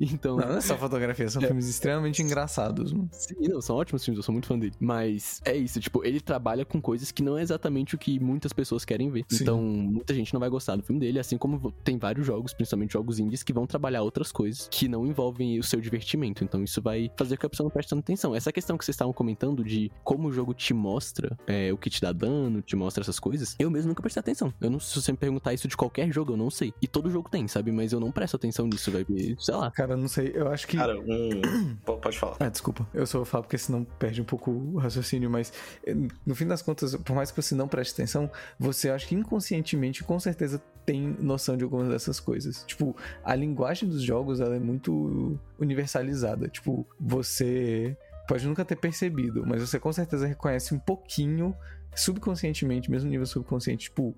então. Não, não é só fotografia, são É. filmes extremamente engraçados, mano. Sim, não, são ótimos filmes, eu sou muito fã dele. Mas é isso, tipo, ele trabalha com coisas que não é exatamente o que muitas pessoas querem ver. Sim. Então, muita gente não vai gostar do filme dele, assim como tem vários jogos, principalmente jogos indies, que vão trabalhar outras coisas que não envolvem o seu divertimento. Então, isso vai fazer com que a pessoa não preste tanta atenção. Essa questão que vocês estavam comentando de como o jogo te mostra é, o que te dá dano, te mostra essas coisas, eu mesmo nunca prestei atenção. Eu não, se você me perguntar isso de qualquer jogo, eu não sei. E todo jogo tem, sabe? Mas eu não presto atenção nisso, vai sei lá. Cara, não sei, eu acho que. Cara, um. Po- Pode falar. Ah, desculpa. Eu só vou falar porque senão perde um pouco o raciocínio, mas eh, no fim das contas, por mais que você não preste atenção, você acha que inconscientemente, com certeza, tem noção de algumas dessas coisas. Tipo, a linguagem dos jogos, ela é muito universalizada. Tipo, você pode nunca ter percebido, mas você com certeza reconhece um pouquinho, subconscientemente, mesmo nível subconsciente, tipo,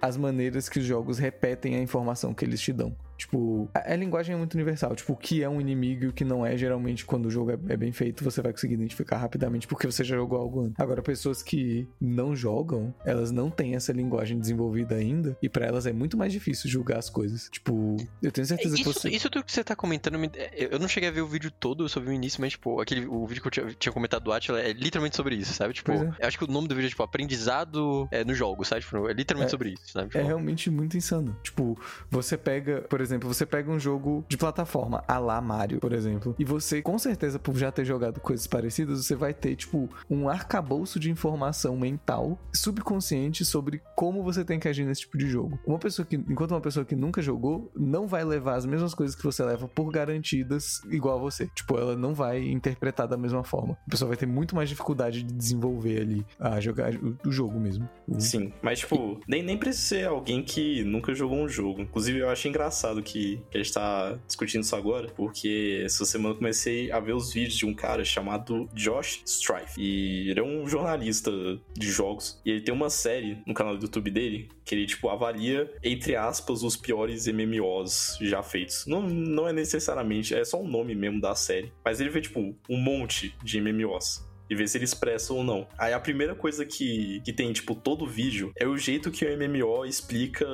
as maneiras que os jogos repetem a informação que eles te dão. Tipo, a, a linguagem é muito universal. Tipo, o que é um inimigo e o que não é, geralmente, quando o jogo é, é bem feito, você vai conseguir identificar rapidamente porque você já jogou algo antes. Agora, pessoas que não jogam, elas não têm essa linguagem desenvolvida ainda, e pra elas é muito mais difícil julgar as coisas. Tipo, eu tenho certeza que Isso, você. isso tudo que você tá comentando, me- eu não cheguei a ver o vídeo todo, eu só vi o início, mas, tipo, aquele, o vídeo que eu tinha, tinha comentado do Atila é literalmente sobre isso, sabe? Tipo, é. eu acho que o nome do vídeo é, tipo, aprendizado é, no jogo, sabe? Tipo, é literalmente É- sobre isso, sabe? É Tipo, realmente muito insano. Tipo, você pega, por exemplo, exemplo, você pega um jogo de plataforma, a lá Mario, por exemplo, e você, com certeza, por já ter jogado coisas parecidas, você vai ter, tipo, um arcabouço de informação mental, subconsciente, sobre como você tem que agir nesse tipo de jogo. Uma pessoa que, enquanto uma pessoa que nunca jogou, não vai levar as mesmas coisas que você leva por garantidas igual a você. Tipo, ela não vai interpretar da mesma forma. A pessoa vai ter muito mais dificuldade de desenvolver ali a jogar o, o jogo mesmo. Sim, mas tipo, nem, nem precisa ser alguém que nunca jogou um jogo. Inclusive, eu acho engraçado que, que a gente tá discutindo isso agora, porque essa semana eu comecei a ver os vídeos de um cara chamado Josh Strife. E ele é um jornalista de jogos. E ele tem uma série no canal do YouTube dele que ele, tipo, avalia, entre aspas, os piores MMOs já feitos. Não, não é necessariamente, é só o nome mesmo da série. Mas ele vê, tipo, um monte de MMOs e ver se ele expressa ou não. Aí a primeira coisa que, que tem, tipo, todo o vídeo é o jeito que o MMO explica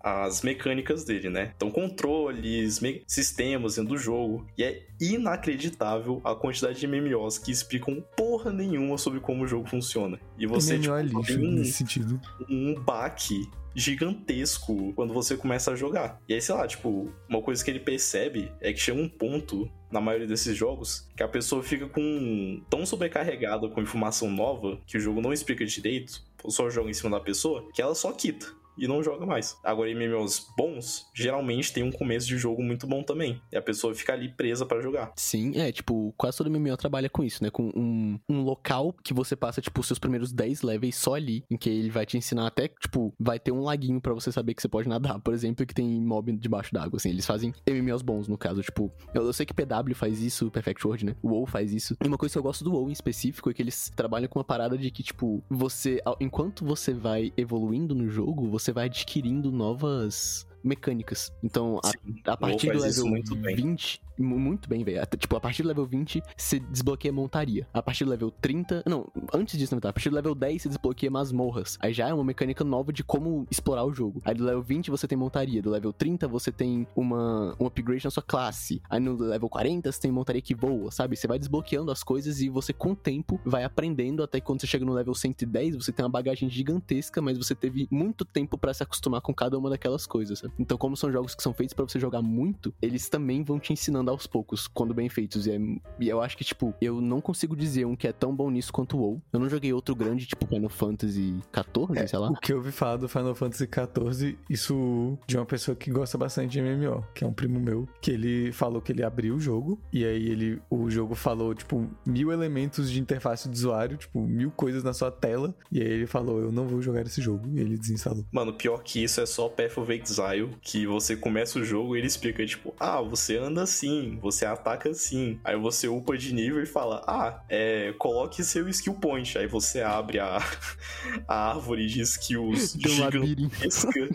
as mecânicas dele, né? Então, controles, sistemas dentro do jogo. E é inacreditável a quantidade de MMOs que explicam porra nenhuma sobre como o jogo funciona. E você, MMO é tipo, lixo tem um- nesse sentido. um baque gigantesco quando você começa a jogar. E aí, sei lá, tipo, uma coisa que ele percebe é que chega um ponto na maioria desses jogos que a pessoa fica com tão sobrecarregada com informação nova que o jogo não explica direito, ou só joga em cima da pessoa, que ela só quita. E não joga mais. Agora, MMOs bons, geralmente tem um começo de jogo muito bom também. E a pessoa fica ali presa pra jogar. Sim, é, tipo, quase todo MMO trabalha com isso, né? Com um, um local que você passa, tipo, os seus primeiros 10 levels só ali, em que ele vai te ensinar até, tipo, vai ter um laguinho pra você saber que você pode nadar, por exemplo, que tem mob debaixo d'água, assim. Eles fazem MMOs bons, no caso, tipo, eu, eu sei que PW faz isso, Perfect World, né? O WoW faz isso. E uma coisa que eu gosto do WoW em específico é que eles trabalham com uma parada de que, tipo, você, enquanto você vai evoluindo no jogo, você vai adquirindo novas mecânicas. Então, a Sim, a partir do level muito bem. 20, mu- muito bem, velho. Tipo, a partir do level 20, você desbloqueia montaria. A partir do level 30, não, antes disso, não tá? A partir do level 10, você desbloqueia masmorras. Aí já é uma mecânica nova de como explorar o jogo. Aí do level 20, você tem montaria. Do level 30, você tem uma, um upgrade na sua classe. Aí no level 40, você tem montaria que voa, sabe? Você vai desbloqueando as coisas e você, com o tempo, vai aprendendo até quando você chega no level 110, você tem uma bagagem gigantesca, mas você teve muito tempo pra se acostumar com cada uma daquelas coisas, sabe? Então, como são jogos que são feitos pra você jogar muito, eles também vão te ensinando aos poucos, quando bem feitos. E, é- e eu acho que, tipo, eu não consigo dizer um que é tão bom nisso quanto o WoW. Eu não joguei outro grande, tipo Final Fantasy XIV, sei lá. O que eu ouvi falar do Final Fantasy XIV, isso de uma pessoa que gosta bastante de MMO, que é um primo meu, que ele falou que ele abriu o jogo, e aí ele, o jogo falou, tipo, mil elementos de interface do usuário, tipo, mil coisas na sua tela, e aí ele falou, eu não vou jogar esse jogo, e ele desinstalou. Mano, pior que isso é só Path of Exile, que você começa o jogo e ele explica, tipo, ah, você anda assim, você ataca assim. Aí você upa de nível e fala, ah, é, coloque seu skill point. Aí você abre a, a árvore de skills Do labirinto. gigantesca.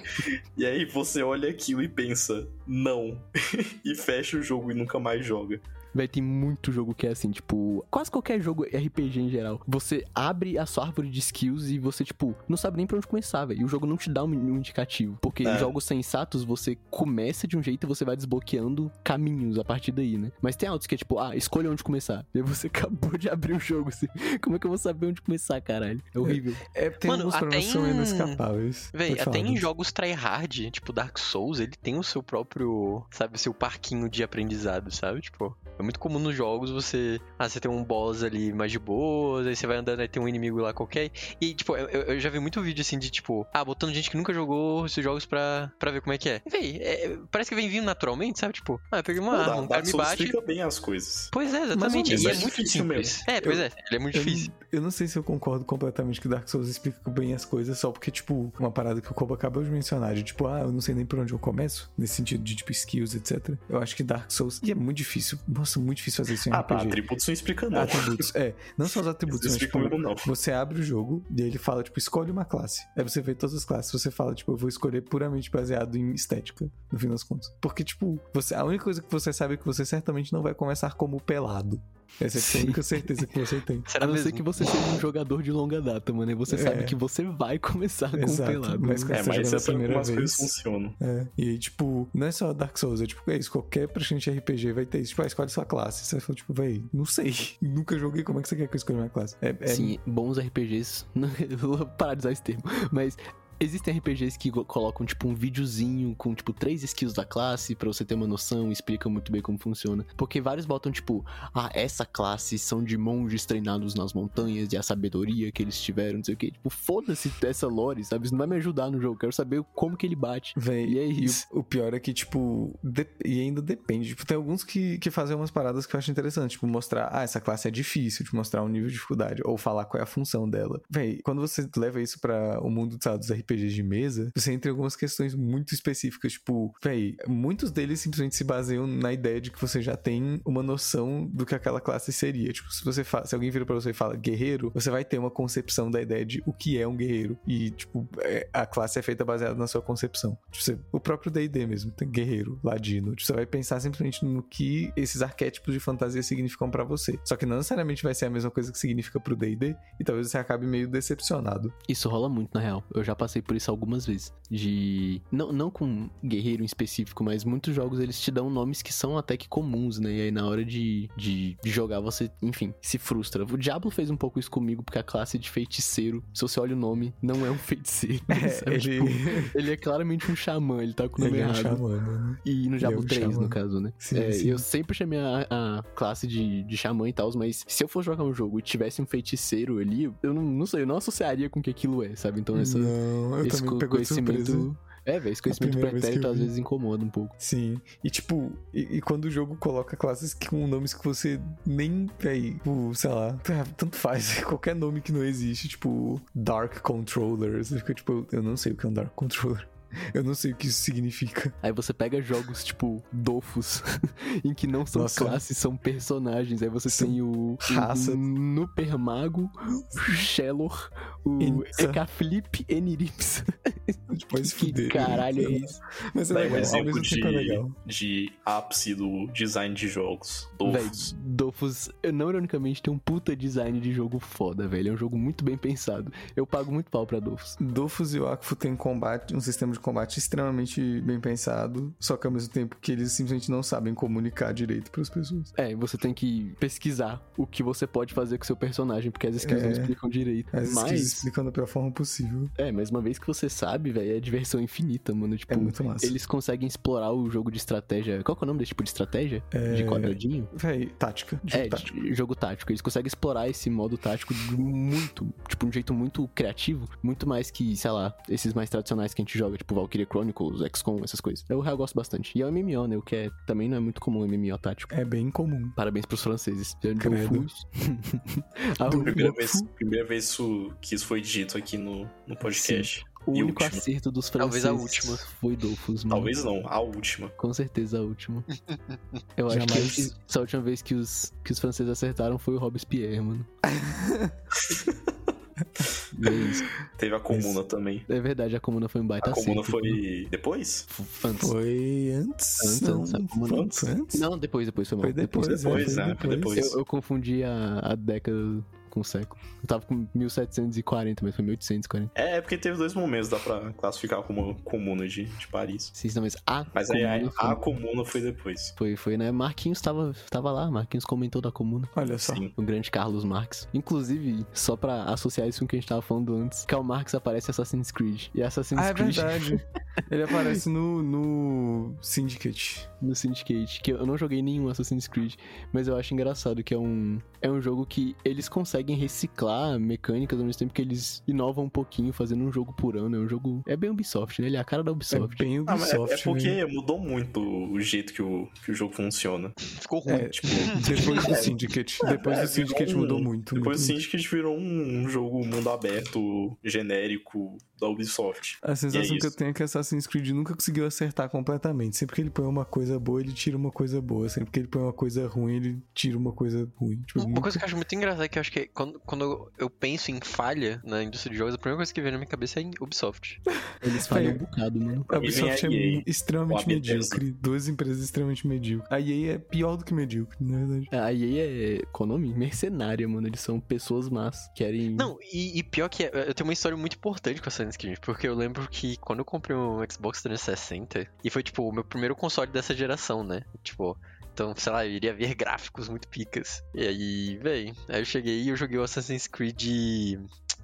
e aí você olha aquilo e pensa, não. e fecha o jogo e nunca mais joga. Vai ter muito jogo que é assim, tipo, quase qualquer jogo RPG em geral. Você abre a sua árvore de skills e você, tipo, não sabe nem pra onde começar, velho. E o jogo não te dá um, um indicativo. Porque É. em jogos sensatos, você começa de um jeito e você vai desbloqueando caminhos a partir daí, né? Mas tem outros que é tipo, ah, escolha onde começar. E aí você acabou de abrir o jogo, assim. Como é que eu vou saber onde começar, caralho? É horrível. É, tem Mano, até são em- inescapáveis. Véi, até em jogos tryhard, tipo Dark Souls, ele tem o seu próprio, sabe, o seu parquinho de aprendizado, sabe? Tipo, é muito comum nos jogos você. Ah, você tem um boss ali mais de boas, aí você vai andando, aí tem um inimigo lá qualquer. E, tipo, eu, eu- eu já vi muito vídeo assim de, tipo, ah, botando gente que nunca jogou esses jogos pra, pra ver como é que é. E, véi, é- parece que vem vindo naturalmente, sabe? Tipo, ah, eu peguei uma arma, Dark um cara me Souls bate. explica bem as coisas. Pois é, exatamente. menos, E é é muito difícil simples. É, pois é, ele é muito Eu, difícil. eu não sei se eu concordo completamente que Dark Souls explica bem as coisas, só porque, tipo, uma parada que o Kobo acabou de mencionar, de tipo, ah, eu não sei nem por onde eu começo, nesse sentido de, tipo, skills, etc. Eu acho que Dark Souls, e é muito difícil, nossa, muito difícil fazer isso em Ah, RPG. atributos não explica não. Atributos, é. Não só os atributos, mas, tipo, explicam não. você abre o jogo e ele fala, tipo, escolhe uma classe. Aí você vê todas as classes, você fala, tipo, eu vou escolher puramente baseado em estética, no fim das contas. Porque, tipo, você, a única coisa que você sabe é que você certamente não vai começar como pelado. Essa é a única certeza que você tem. Será a não mesmo? ser que você seja um jogador de longa data, mano. E você É. sabe que você vai começar com um Exato, pelado. mas É, mas sabe como primeira as coisas vez. funcionam. É, e aí, tipo, não é só Dark Souls, é tipo, é isso, qualquer praticante de RPG vai ter isso. Tipo, ah, escolhe sua classe. Você fala, tipo, véi, não sei. Nunca joguei, como é que você quer que eu escolha minha classe? É, é Sim, bons RPGs. vou parar de usar esse termo. Mas existem RPGs que colocam, tipo, um videozinho com, tipo, três skills da classe pra você ter uma noção e explicam muito bem como funciona. Porque vários botam, tipo, ah, essa classe são de monges treinados nas montanhas e a sabedoria que eles tiveram, não sei o quê. Tipo, foda-se essa lore, sabe? Isso não vai me ajudar no jogo. Quero saber como que ele bate. Véi, E é isso. o, pior é que, tipo, de- e ainda depende. Tipo, tem alguns que, que fazem umas paradas que eu acho interessante. Tipo, mostrar, ah, essa classe é difícil, te mostrar um nível de dificuldade. Ou falar qual é a função dela. Véi, quando você leva isso pra o mundo sabe, dos RPGs de mesa, você entra em algumas questões muito específicas. Tipo, véi, muitos deles simplesmente se baseiam na ideia de que você já tem uma noção do que aquela classe seria. Tipo, se você fala, se alguém vira pra você e fala guerreiro, você vai ter uma concepção da ideia de o que é um guerreiro. E, tipo, é- a classe é feita baseada na sua concepção. Tipo, você- o próprio D&D mesmo, tem guerreiro, ladino. Tipo, você vai pensar simplesmente no que esses arquétipos de fantasia significam pra você. Só que não necessariamente vai ser a mesma coisa que significa pro D&D, e talvez você acabe meio decepcionado. Isso rola muito, na real. Eu já passei por isso algumas vezes. De. Não, não com guerreiro em específico, mas muitos jogos eles te dão nomes que são até que comuns, né? E aí na hora de, de, de jogar você, enfim, se frustra. O Diablo fez um pouco isso comigo, porque a classe de feiticeiro, se você olha o nome, não é um feiticeiro. É, sabe? ele, Tipo, ele é claramente um xamã, ele tá com o nome ele é um errado. xamã, né? E no Diablo Ele é um 3, xamã. no caso, né? Sim, É, sim. Eu sempre chamei a, a classe de, de xamã e tal, mas se eu for jogar um jogo e tivesse um feiticeiro ali, eu não, não sei, eu não associaria com o que aquilo é, sabe? Então essa, Não, eu esse também pegou de surpresa. É, velho, esse conhecimento pretérito às vezes incomoda um pouco. Sim. E tipo, e, e quando o jogo coloca classes com nomes que você nem, véi, tipo, sei lá, tanto faz. Qualquer nome que não existe, tipo, Dark Controller. Você fica tipo, eu não sei o que é um Dark Controller. Eu não sei o que isso significa. Aí você pega jogos tipo Dofus, em que não são Nossa. classes, são personagens. Aí você São tem o, raça. o Nupermago, o Shellor, o. Ekaflip Enirips. Tipo, se que fuder. caralho é isso? Mas é Daí um legal, ao exemplo de, legal. de ápice do design de jogos. Dofus. Véi, Dofus, eu não ironicamente tem um puta design de jogo foda, velho. É um jogo muito bem pensado. Eu pago muito pau pra Dofus. Dofus e o Akfu tem combate, um sistema de combate extremamente bem pensado, só que ao mesmo tempo que eles simplesmente não sabem comunicar direito pras pessoas. É, você tem que pesquisar o que você pode fazer com seu personagem, porque as skills É. não explicam direito. As skills Mas, explicam da pior forma possível. é, mas uma vez que você sabe, velho, é diversão infinita, mano. Tipo, É muito massa. eles conseguem explorar o jogo de estratégia. Qual que é o nome desse tipo de estratégia? É, De quadradinho? Véi, tática. de É, tática. de jogo tático. Eles conseguem explorar esse modo tático de muito, tipo, um jeito muito criativo. Muito mais que, sei lá, esses mais tradicionais que a gente joga, tipo Valkyria Chronicles, XCOM, essas coisas. Eu, eu gosto bastante. E é o MMO, né? O que é, também não é muito comum MMO tático. É bem comum. Parabéns pros franceses. Já Credo. Dofus. Ah, Do- o- Primeira vez, primeira vez que isso foi dito aqui no, no podcast. O E único última. acerto dos Talvez franceses a última. foi Dofus, mano. Talvez não, a última. Com certeza a última. Eu acho Jamais. que essa última vez que os, que os franceses acertaram foi o Robespierre, mano. É isso. Teve a Comuna também. É verdade, a Comuna foi um baita A Comuna acerto, foi depois? F- Antes. Foi antes? Antes, não, antes, Comuna-? Não, depois, depois foi mal. Foi depois, Depois. Depois, é, né? Foi depois. Eu, eu confundi a, a década com o século. Eu tava com 1740, mas foi 1840. É, é porque teve dois momentos, dá pra classificar como Comuna de, de Paris. Sim, não, mas a Mas aí a, Comuna a foi, Comuna foi depois. foi, foi, né? Marquinhos tava, tava lá, Marquinhos comentou da Comuna. Olha só. Sim. O grande Carlos Marx. Inclusive, só pra associar isso com o que a gente tava falando antes, Karl Marx aparece em Assassin's Creed. E Assassin's Ah, é Creed verdade. Ele aparece no, no Syndicate. no Syndicate, que eu não joguei nenhum Assassin's Creed, mas eu acho engraçado que é um, é um jogo que eles conseguem reciclar mecânicas ao mesmo tempo que eles inovam um pouquinho, fazendo um jogo por ano. É um jogo. É bem Ubisoft, né? Ele é a cara da É Ubisoft. bem Ah, é, Ubisoft. é porque né? mudou muito o jeito que o, que o jogo funciona. Ficou ruim. É, tipo, depois do Syndicate. Depois É, do Syndicate um- mudou muito. Depois o muito. Syndicate virou um jogo mundo aberto, genérico da Ubisoft. A sensação E é que eu tenho é que Assassin's Creed nunca conseguiu acertar completamente. Sempre que ele põe uma coisa boa, ele tira uma coisa boa. Sempre que ele põe uma coisa ruim, ele tira uma coisa ruim. Tipo, Uma nunca- coisa que eu acho muito engraçada é que eu acho que quando, quando eu penso em falha na indústria de jogos, a primeira coisa que vem na minha cabeça é em Ubisoft. Eles falham Aí- um bocado, mano. A mim vem Ubisoft a é EA, extremamente a medíocre. Duas empresas extremamente medíocres. A EA é pior do que medíocre, na verdade. A EA é. Nome? Mercenária, mano. Eles são pessoas más. Querem. Não, e, e pior que é, eu tenho uma história muito importante com Assassin's Porque eu lembro que quando eu comprei um Xbox 360, e foi tipo o meu primeiro console dessa geração, né? Tipo, então, sei lá, eu iria ver gráficos muito picas. E aí, véi, aí eu cheguei e eu joguei o Assassin's Creed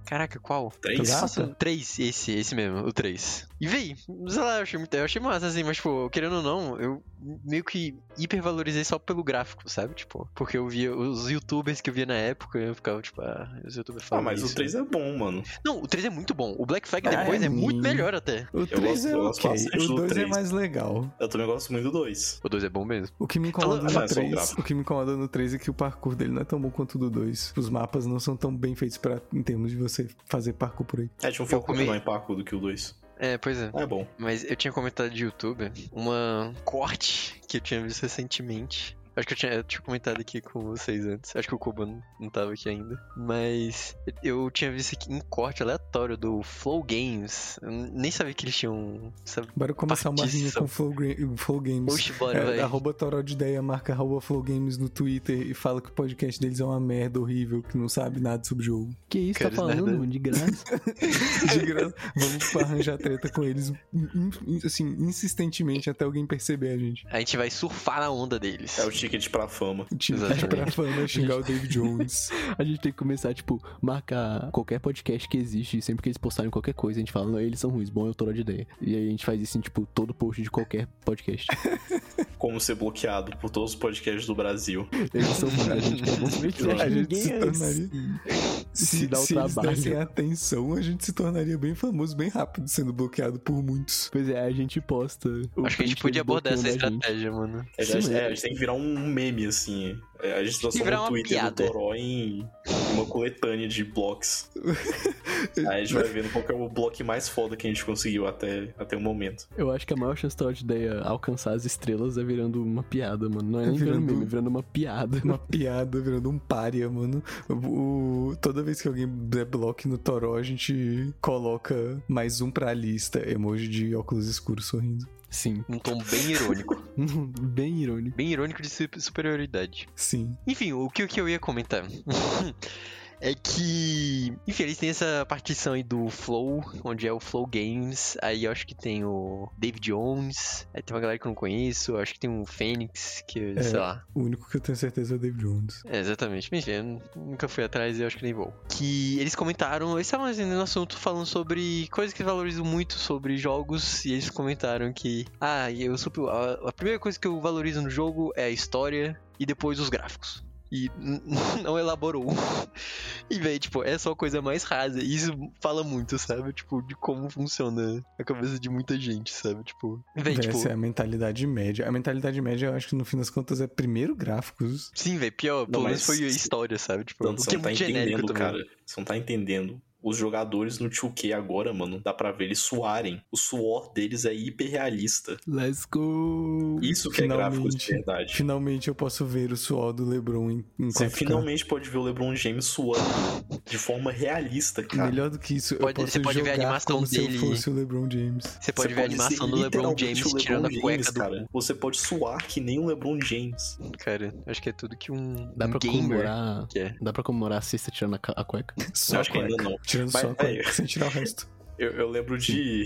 Caraca, qual? Três? Nossa, 3, esse, esse mesmo, o 3. E véi, sei lá, eu achei, muito, eu achei massa, assim, mas, tipo, querendo ou não, eu meio que hipervalorizei só pelo gráfico, sabe? Tipo, porque eu via os youtubers que eu via na época, eu ficava, tipo, ah, os youtubers Ah, falam mas isso. o 3 é bom, mano. Não, o 3 é muito bom. O Black Flag Ah, depois é, é muito melhor até. O 3 gosto- é eu gosto ok. O do 2 é três. mais legal. Eu também gosto muito do 2. O 2 é bom mesmo. O que me incomoda Falando- no Ah, é só o 3, gráfico. o que me incomoda no 3 é que o parkour dele não é tão bom quanto o do 2. Os mapas não são tão bem feitos para em termos de você fazer parkour por aí. É, tinha um foco menor em parkour do que o 2. É, pois é. É bom. Mas eu tinha comentado de youtuber uma corte que eu tinha visto recentemente. Acho que eu tinha, eu tinha comentado aqui com vocês antes. Acho que o Koba não, não tava aqui ainda. Mas eu tinha visto aqui um corte aleatório do Flow Games. Eu nem sabia que eles tinham. Sabe? Bora começar uma rinha com Flow, Flow Games. Oxe, bora, É, velho. arroba Toró de Ideia, marca arroba Flow Games no Twitter e fala que o podcast deles é uma merda horrível, que não sabe nada sobre o jogo. Que isso, tá Quero falando, nada. De graça. De graça, vamos arranjar treta com eles, assim, insistentemente até alguém perceber a gente. A gente vai surfar na onda deles. É o ticket pra fama. Exatamente. pra fama xingar o David Jones. A gente tem que começar, tipo, marcar qualquer podcast que existe. Sempre que eles postarem qualquer coisa, a gente fala, não, eles são ruins, bom, eu tô de ideia. E aí a gente faz isso em, tipo, todo post de qualquer podcast. Como ser bloqueado por todos os podcasts do Brasil. Eles são ruins, a gente quer A gente se é tornaria- assim. Se, Se dá o se eles trabalho. dessem atenção, a gente se tornaria bem famoso, bem rápido, sendo bloqueado por muitos. Pois é, a gente posta. Acho que a gente podia abordar essa bloqueando a gente. estratégia, mano. É, Sim, é, é. a gente tem que virar um meme, assim. É, a gente transforma o Twitter piada. do Toró em uma coletânea de blocos. Aí a gente vai vendo qual que é o bloco mais foda que a gente conseguiu até, até o momento. Eu acho que a maior chance da ideia alcançar as estrelas é virando uma piada, mano. Não é É nem virando virando- meme, é virando uma piada. Uma piada virando um pária, mano. O, toda vez que alguém der bloco no Toró, a gente coloca mais um pra lista. Emoji de óculos escuros sorrindo. Sim. Um tom bem irônico. Bem irônico. bem irônico de su- superioridade. Sim. Enfim, o que, o que eu ia comentar é que. Enfim, eles têm essa partição aí do Flow, onde é o Flow Games. Aí eu acho que tem o David Jones. Aí tem uma galera que eu não conheço. Eu acho que tem o Fênix, que É. sei lá. O único que eu tenho certeza é o David Jones. É, exatamente. Enfim, eu nu- nunca fui atrás e eu acho que nem vou. Que eles comentaram, eles estavam assim, no assunto falando sobre coisas que valorizam muito sobre jogos. E eles comentaram que, ah, eu super, a, a primeira coisa que eu valorizo no jogo é a história e depois os gráficos. E não elaborou. E, véi, tipo, é só a coisa mais rasa. E isso fala muito, sabe? Tipo, de como funciona a cabeça de muita gente, sabe? Tipo, véi, Essa tipo. é a mentalidade média. A mentalidade média, eu acho que no fim das contas é primeiro gráficos. Sim, velho, pior, Não, pelo menos foi a história, sabe? Tipo, Tanto o você que é não tá muito genérico entendendo, também. cara. Você não tá entendendo. Os jogadores no 2K agora, mano, dá pra ver eles suarem. O suor deles é hiperrealista. Let's go! Isso que é gráfico de Finalmente. verdade. Finalmente eu posso ver o suor do LeBron em, em Você 4K. finalmente pode ver o LeBron James suando de forma realista, cara. Melhor do que isso, Pode- eu posso você pode ver a jogar animação como se dele. eu fosse o LeBron James. Você pode Você ver a animação ser do LeBron James o LeBron tirando a James, cueca do cara. Você pode suar que nem o LeBron James. Cara, acho que é tudo que um, Dá um pra gamer comemorar. quer. Dá pra comemorar a cesta tirando a, ca- a cueca? Só Eu a acho que ainda não. Tirando Mas, só velho, sem tirar o resto. Eu, eu lembro de,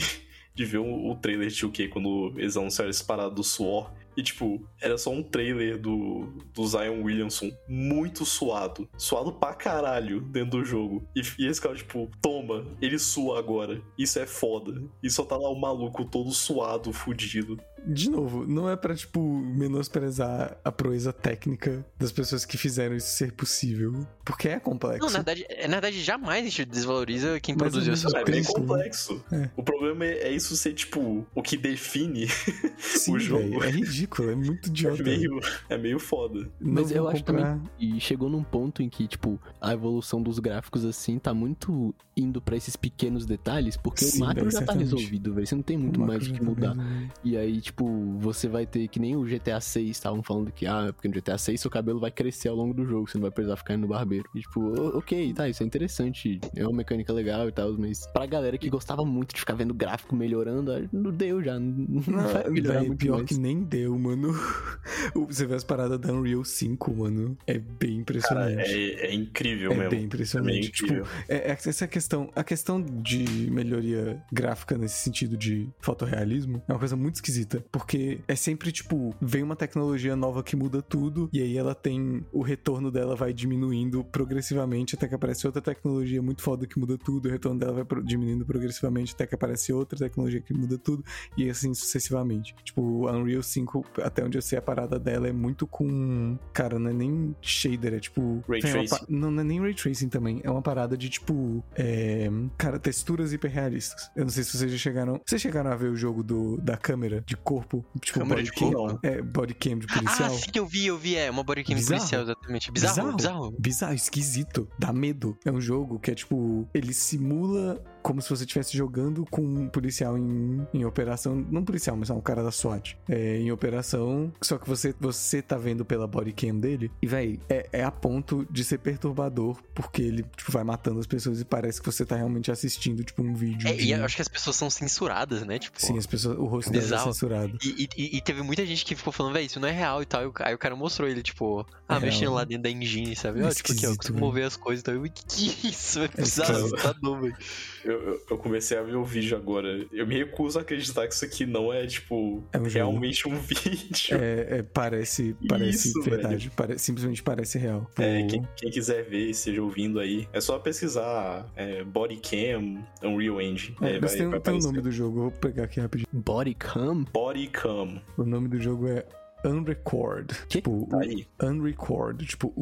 de ver o, trailer de 2K quando eles anunciaram esse parado do suor. E, tipo, era só um trailer do, do Zion Williamson muito suado. Suado pra caralho dentro do jogo. E, e esse cara, tipo, toma, ele sua agora. Isso é foda. E só tá lá o maluco todo suado, fudido. De novo, não é pra, tipo, menosprezar a proeza técnica das pessoas que fizeram isso ser possível. Porque é complexo. Não, na verdade, é, na verdade, jamais a gente desvaloriza quem Mas produziu mesmo É bem complexo. É. O problema é, é isso ser, tipo, o que define. Sim, o jogo. velho. É ridículo, é muito É idiota. meio, é meio foda. Não Mas eu vou acho comprar... também E chegou num ponto em que, tipo, a evolução dos gráficos, assim, tá muito indo pra esses pequenos detalhes, porque Sim, o macro velho, já tá certamente. resolvido, velho. Você não tem muito mais o que mudar. também. E aí, tipo, você vai ter que nem o GTA 6 estavam falando que, ah, porque no GTA 6 seu cabelo vai crescer ao longo do jogo, você não vai precisar ficar indo no barbeiro. E, tipo, ok, tá, isso é interessante, é uma mecânica legal e tal, mas pra galera que gostava muito de ficar vendo gráfico melhorando, ah, não deu já, não, vai melhorar véi, muito pior mais. que nem deu, mano. Você vê as paradas da Unreal 5, mano. É bem Cara, impressionante. é, é incrível É mesmo. bem É impressionante. meio tipo, incrível. é, é essa questão. A questão de melhoria gráfica nesse sentido de fotorrealismo é uma coisa muito esquisita. Porque é sempre tipo, vem uma tecnologia nova que muda tudo, e aí ela tem. O retorno dela vai diminuindo progressivamente até que aparece outra tecnologia muito foda que muda tudo, o retorno dela vai diminuindo progressivamente até que aparece outra tecnologia que muda tudo, e assim sucessivamente. Tipo, a Unreal 5, até onde eu sei, a parada dela é muito com. Cara, não é nem shader, é tipo. Ray tracing. pa- Não, não é nem ray tracing também. É uma parada de tipo. é, Cara, texturas hiperrealistas. Eu não sei se vocês já chegaram. Vocês chegaram a ver o jogo do, da câmera de corpo? Tipo, Câmera body de cam? corpo? É, body cam de Ah, policial. sim, eu vi, eu vi. É uma bodycam Bizarro. policial, exatamente. Bizarro, bizarro. Bizarro, esquisito. Dá medo. É um jogo que é tipo. Ele simula como se você estivesse jogando com um policial em, em operação. Não policial, mas é um cara da SWAT. É, em operação. Só que você, você tá vendo pela bodycam dele. E, véi, é, é a ponto de ser perturbador. Porque ele, tipo, vai matando as pessoas e parece que você tá realmente assistindo, tipo, um vídeo. É, de... e eu acho que as pessoas são censuradas, né? Tipo, Sim, as pessoas, o rosto dele é censurado. E, e- e teve muita gente que ficou falando, véi, isso não é real e tal. E Aí o cara mostrou ele, tipo, ah, É mexendo lá dentro da engine, sabe? É Ó, tipo aqui, ó, consigo velho. mover as coisas e tal. Eu, que que é isso? É É bizarro, esquisito. assustador, velho. Eu, eu- comecei a ver o vídeo agora. Eu me recuso a acreditar que isso aqui não é, tipo, É um realmente um vídeo. É, é, parece, parece Isso, verdade. Pare- simplesmente parece real. É, quem, quem quiser ver, esteja ouvindo aí, é só pesquisar é, Bodycam Unreal Engine. É, É, mas vai- tem, vai tem o nome do jogo, eu vou pegar aqui rapidinho. Bodycam? Bodycam. O nome do jogo é Unrecord. Que? Tipo, Tá o aí. Unrecord. Tipo,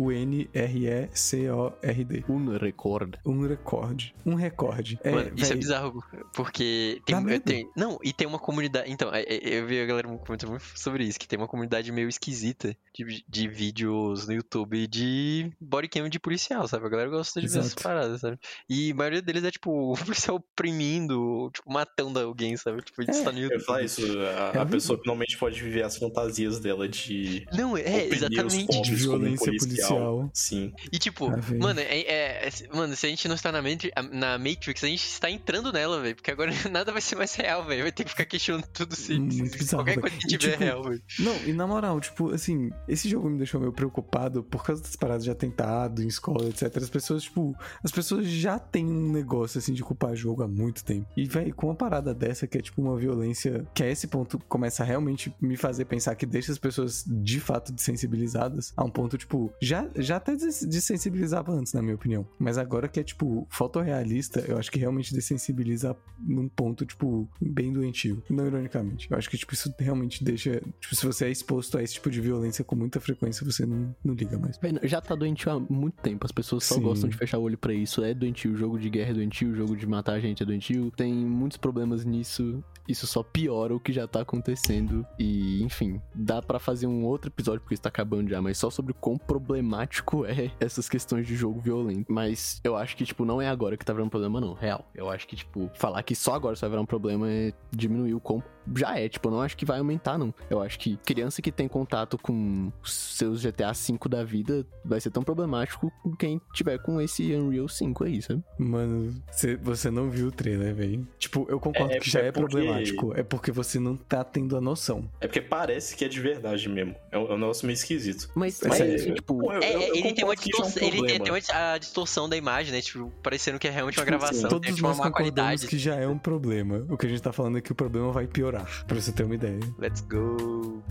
U-N-R-E-C-O-R-D. Unrecord. Um recorde. Um recorde. É, Mano, isso é bizarro, porque tem, Não, e tem uma comunidade. Então, é- é- eu vi a galera comentando muito sobre isso, que tem uma comunidade meio esquisita de, de vídeos no YouTube de bodycam de policial, sabe? A galera gosta de ver essas paradas, sabe? E a maioria deles é tipo, o policial oprimindo, tipo, matando alguém, sabe? Tipo, isso tá no Eu YouTube. ia falar isso, a, É a pessoa finalmente pode viver as fantasias dela de. Não, é, exatamente. de violência policial. Sim. E tipo, Ah, mano, é, é- é- mano, se a gente não está na, Matri- na Matrix, a gente está entrando nela, velho. Porque agora nada vai ser mais real, velho. Vai ter que ficar questionando tudo se, Muito se bizarro, qualquer coisa que E, tiver é tipo, real, velho. Não, e na moral, tipo, assim, esse jogo me deixou meio preocupado por causa das paradas de atentado em escola, etc. As pessoas, tipo, as pessoas já têm um negócio, assim, de culpar jogo há muito tempo. E, velho, com uma parada dessa, que é, tipo, uma violência que a esse ponto começa a realmente me fazer pensar que deixa as pessoas, de fato, desensibilizadas, a um ponto, tipo, já, já até des- desensibilizava antes, na minha opinião. Mas agora que é, tipo, fotorrealista, eu acho que realmente desensibiliza num ponto, tipo, bem doentio. Não ironicamente. Eu acho que, tipo, isso realmente deixa. Tipo, se você é exposto a esse tipo de violência com muita frequência, você não, não liga mais. Já tá doentio há muito tempo. As pessoas só Sim. gostam de fechar o olho pra isso. É doentio. O jogo de guerra é doentio. O jogo de matar gente é doentio. Tem muitos problemas nisso. Isso só piora o que já tá acontecendo. E, enfim, dá pra fazer um outro episódio, porque isso tá acabando já, mas só sobre quão problemático é essas questões de jogo violento. Mas eu acho que, tipo, não é agora que tá virando problema, não. Real. Eu acho que, tipo, falar que só agora isso vai virar um problema é diminuir o quão já é, tipo, eu não acho que vai aumentar, não. Eu acho que criança que tem contato com os seus GTA V da vida vai ser tão problemático com quem tiver com esse Unreal 5 aí, sabe? Mano, cê- você não viu o trailer, velho. Tipo, eu concordo É, que já é é porque- problemático. É porque você não tá tendo a noção. É porque parece que é de verdade mesmo. É um, é um negócio meio esquisito. Mas, É mas sério. tipo, Pô, eu- É, eu- eu ele tem uma isso é um distorção, ele tem, uma, a distorção da imagem, né? Tipo, parecendo que é realmente uma Tipo, gravação. tem Todos tipo, nós uma má concordamos qualidade. que já é um problema. O que a gente tá falando é que o problema vai piorar. Pra você ter uma ideia. Let's go.